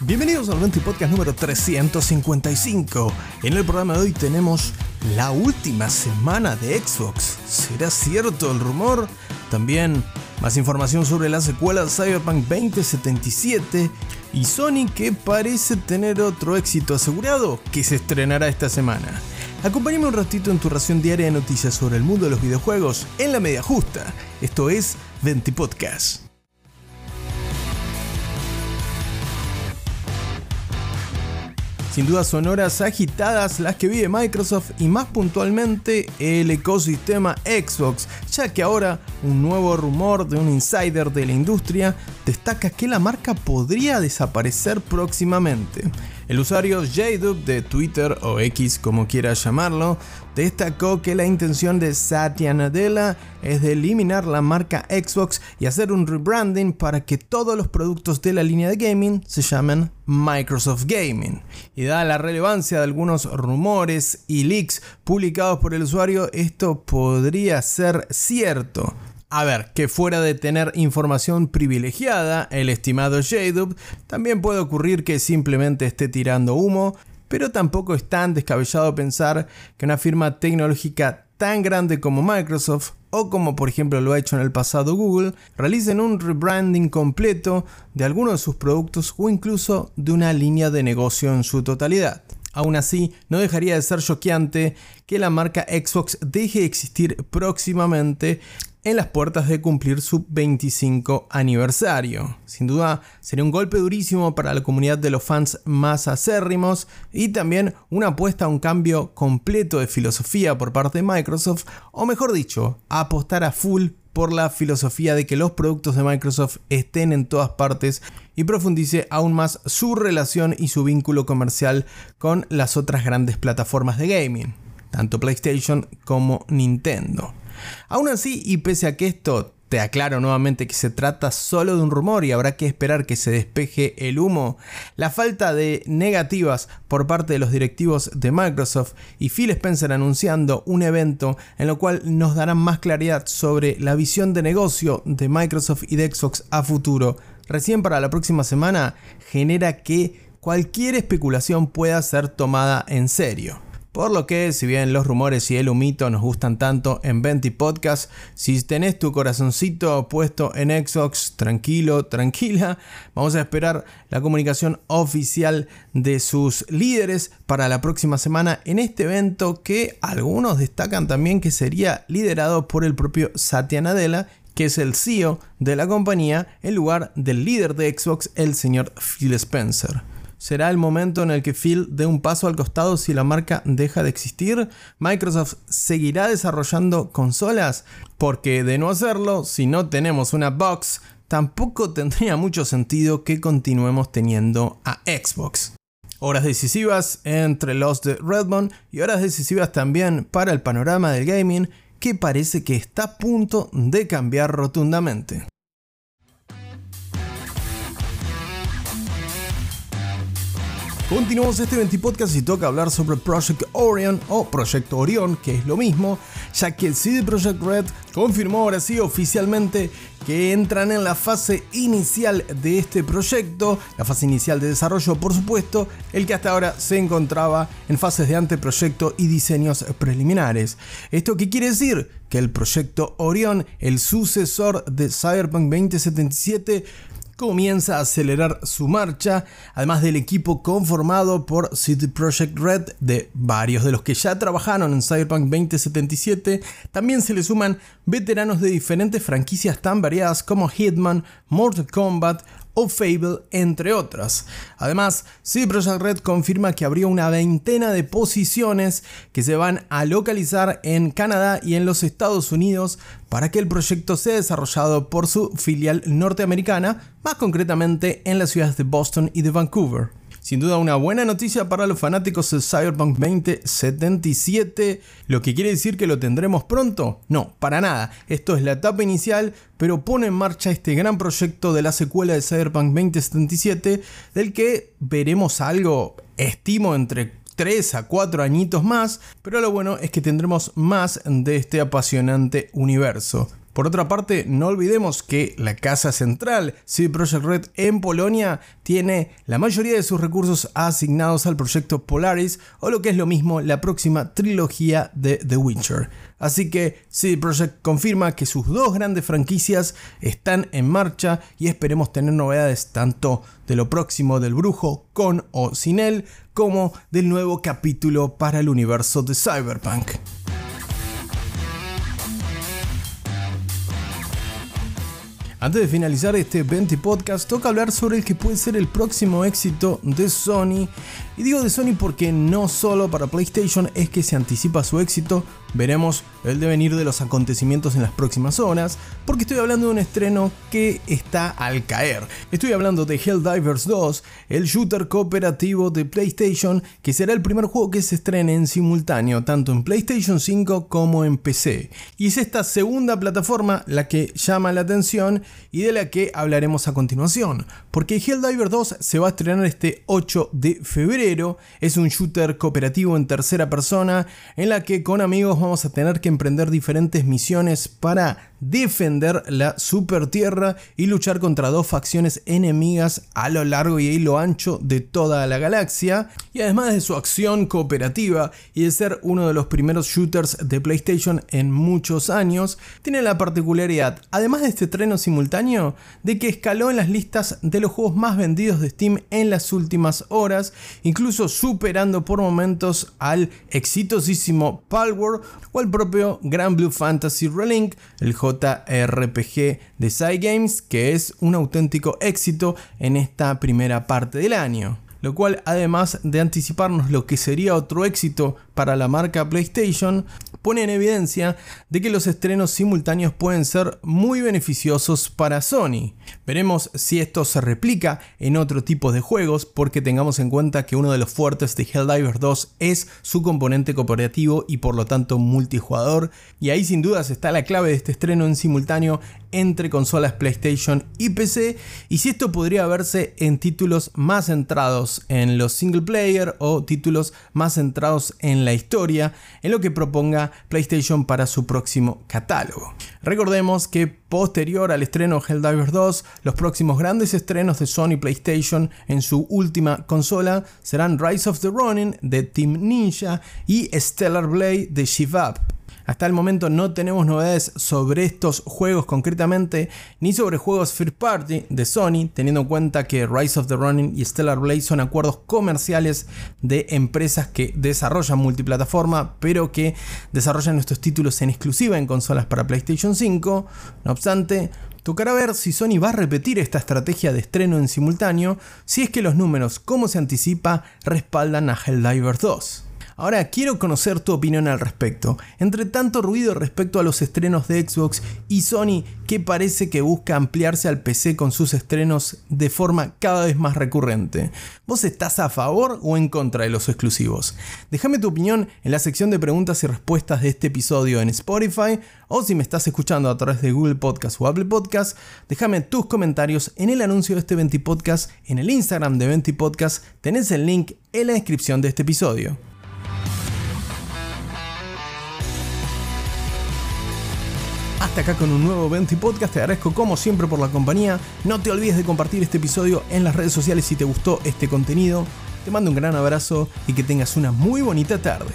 Bienvenidos al 20 Podcast número 355. En el programa de hoy tenemos la última semana de Xbox. ¿Será cierto el rumor? También más información sobre la secuela de Cyberpunk 2077 y Sony que parece tener otro éxito asegurado que se estrenará esta semana. Acompáñame un ratito en tu ración diaria de noticias sobre el mundo de los videojuegos en la media justa. Esto es 20 Podcast. Sin duda son horas agitadas las que vive Microsoft y más puntualmente el ecosistema Xbox, ya que ahora un nuevo rumor de un insider de la industria destaca que la marca podría desaparecer próximamente. El usuario JDub de Twitter o X como quiera llamarlo, destacó que la intención de Satya Nadella es de eliminar la marca Xbox y hacer un rebranding para que todos los productos de la línea de gaming se llamen Microsoft Gaming. Y dada la relevancia de algunos rumores y leaks publicados por el usuario, esto podría ser cierto. A ver, que fuera de tener información privilegiada, el estimado Jdub, también puede ocurrir que simplemente esté tirando humo, pero tampoco es tan descabellado pensar que una firma tecnológica tan grande como Microsoft, o como por ejemplo lo ha hecho en el pasado Google, realicen un rebranding completo de alguno de sus productos o incluso de una línea de negocio en su totalidad. Aún así, no dejaría de ser choqueante que la marca Xbox deje de existir próximamente en las puertas de cumplir su 25 aniversario. Sin duda sería un golpe durísimo para la comunidad de los fans más acérrimos y también una apuesta a un cambio completo de filosofía por parte de Microsoft, o mejor dicho, apostar a full por la filosofía de que los productos de Microsoft estén en todas partes y profundice aún más su relación y su vínculo comercial con las otras grandes plataformas de gaming, tanto PlayStation como Nintendo. Aún así, y pese a que esto te aclaro nuevamente que se trata solo de un rumor y habrá que esperar que se despeje el humo. La falta de negativas por parte de los directivos de Microsoft y Phil Spencer anunciando un evento en lo cual nos darán más claridad sobre la visión de negocio de Microsoft y de Xbox a futuro. Recién para la próxima semana genera que cualquier especulación pueda ser tomada en serio. Por lo que, si bien los rumores y el humito nos gustan tanto en Venti Podcast, si tenés tu corazoncito puesto en Xbox, tranquilo, tranquila, vamos a esperar la comunicación oficial de sus líderes para la próxima semana en este evento que algunos destacan también que sería liderado por el propio Satya Nadella que es el CEO de la compañía, en lugar del líder de Xbox, el señor Phil Spencer. ¿Será el momento en el que Phil dé un paso al costado si la marca deja de existir? ¿Microsoft seguirá desarrollando consolas? Porque de no hacerlo, si no tenemos una box, tampoco tendría mucho sentido que continuemos teniendo a Xbox. Horas decisivas entre los de Redmond y horas decisivas también para el panorama del gaming que parece que está a punto de cambiar rotundamente. Continuamos este 20 podcast y toca hablar sobre Project Orion o Proyecto Orion, que es lo mismo, ya que CD Projekt Red confirmó ahora sí oficialmente que entran en la fase inicial de este proyecto, la fase inicial de desarrollo por supuesto, el que hasta ahora se encontraba en fases de anteproyecto y diseños preliminares. ¿Esto qué quiere decir? Que el proyecto Orion, el sucesor de Cyberpunk 2077, comienza a acelerar su marcha, además del equipo conformado por City Project Red, de varios de los que ya trabajaron en Cyberpunk 2077, también se le suman veteranos de diferentes franquicias tan variadas como Hitman, Mortal Kombat o Fable, entre otras. Además, CD Red confirma que habría una veintena de posiciones que se van a localizar en Canadá y en los Estados Unidos para que el proyecto sea desarrollado por su filial norteamericana, más concretamente en las ciudades de Boston y de Vancouver. Sin duda una buena noticia para los fanáticos de Cyberpunk 2077, lo que quiere decir que lo tendremos pronto. No, para nada. Esto es la etapa inicial, pero pone en marcha este gran proyecto de la secuela de Cyberpunk 2077, del que veremos algo, estimo, entre 3 a 4 añitos más, pero lo bueno es que tendremos más de este apasionante universo. Por otra parte, no olvidemos que la casa central, CD Projekt Red en Polonia, tiene la mayoría de sus recursos asignados al proyecto Polaris o lo que es lo mismo la próxima trilogía de The Witcher. Así que CD Projekt confirma que sus dos grandes franquicias están en marcha y esperemos tener novedades tanto de lo próximo del brujo con o sin él como del nuevo capítulo para el universo de Cyberpunk. Antes de finalizar este 20 podcast, toca hablar sobre el que puede ser el próximo éxito de Sony. Y digo de Sony porque no solo para PlayStation es que se anticipa su éxito, veremos el devenir de los acontecimientos en las próximas horas, porque estoy hablando de un estreno que está al caer. Estoy hablando de Helldivers 2, el shooter cooperativo de PlayStation, que será el primer juego que se estrene en simultáneo, tanto en PlayStation 5 como en PC. Y es esta segunda plataforma la que llama la atención y de la que hablaremos a continuación, porque Helldivers 2 se va a estrenar este 8 de febrero, es un shooter cooperativo en tercera persona, en la que con amigos vamos a tener que emprender diferentes misiones para defender la super tierra y luchar contra dos facciones enemigas a lo largo y a lo ancho de toda la galaxia. Y además de su acción cooperativa y de ser uno de los primeros shooters de PlayStation en muchos años, tiene la particularidad, además de este estreno simultáneo, de que escaló en las listas de los juegos más vendidos de Steam en las últimas horas, incluso superando por momentos al exitosísimo Palworld o al propio Grand Blue Fantasy Relink, el juego JRPG de Cygames, que es un auténtico éxito en esta primera parte del año. Lo cual, además de anticiparnos lo que sería otro éxito para la marca PlayStation, pone en evidencia de que los estrenos simultáneos pueden ser muy beneficiosos para Sony. Veremos si esto se replica en otro tipo de juegos porque tengamos en cuenta que uno de los fuertes de Helldivers 2 es su componente cooperativo y por lo tanto multijugador y ahí sin dudas está la clave de este estreno en simultáneo entre consolas PlayStation y PC y si esto podría verse en títulos más centrados en los single player o títulos más centrados en la historia en lo que proponga PlayStation para su próximo catálogo. Recordemos que posterior al estreno Helldivers 2, los próximos grandes estrenos de Sony PlayStation en su última consola serán Rise of the Ronin de Team Ninja y Stellar Blade de Shiv Up. Hasta el momento no tenemos novedades sobre estos juegos concretamente, ni sobre juegos first party de Sony, teniendo en cuenta que Rise of the Running y Stellar Blade son acuerdos comerciales de empresas que desarrollan multiplataforma, pero que desarrollan estos títulos en exclusiva en consolas para PlayStation 5. No obstante, Tocará ver si Sony va a repetir esta estrategia de estreno en simultáneo si es que los números, como se anticipa, respaldan a Helldivers 2. Ahora quiero conocer tu opinión al respecto. Entre tanto ruido respecto a los estrenos de Xbox y Sony, que parece que busca ampliarse al PC con sus estrenos de forma cada vez más recurrente. ¿Vos estás a favor o en contra de los exclusivos? Déjame tu opinión en la sección de preguntas y respuestas de este episodio en Spotify o si me estás escuchando a través de Google Podcast o Apple Podcast, déjame tus comentarios en el anuncio de este 20 Podcast en el Instagram de 20 Podcast. Tenés el link en la descripción de este episodio. Acá con un nuevo 20 Podcast. Te agradezco como siempre por la compañía. No te olvides de compartir este episodio en las redes sociales si te gustó este contenido. Te mando un gran abrazo y que tengas una muy bonita tarde.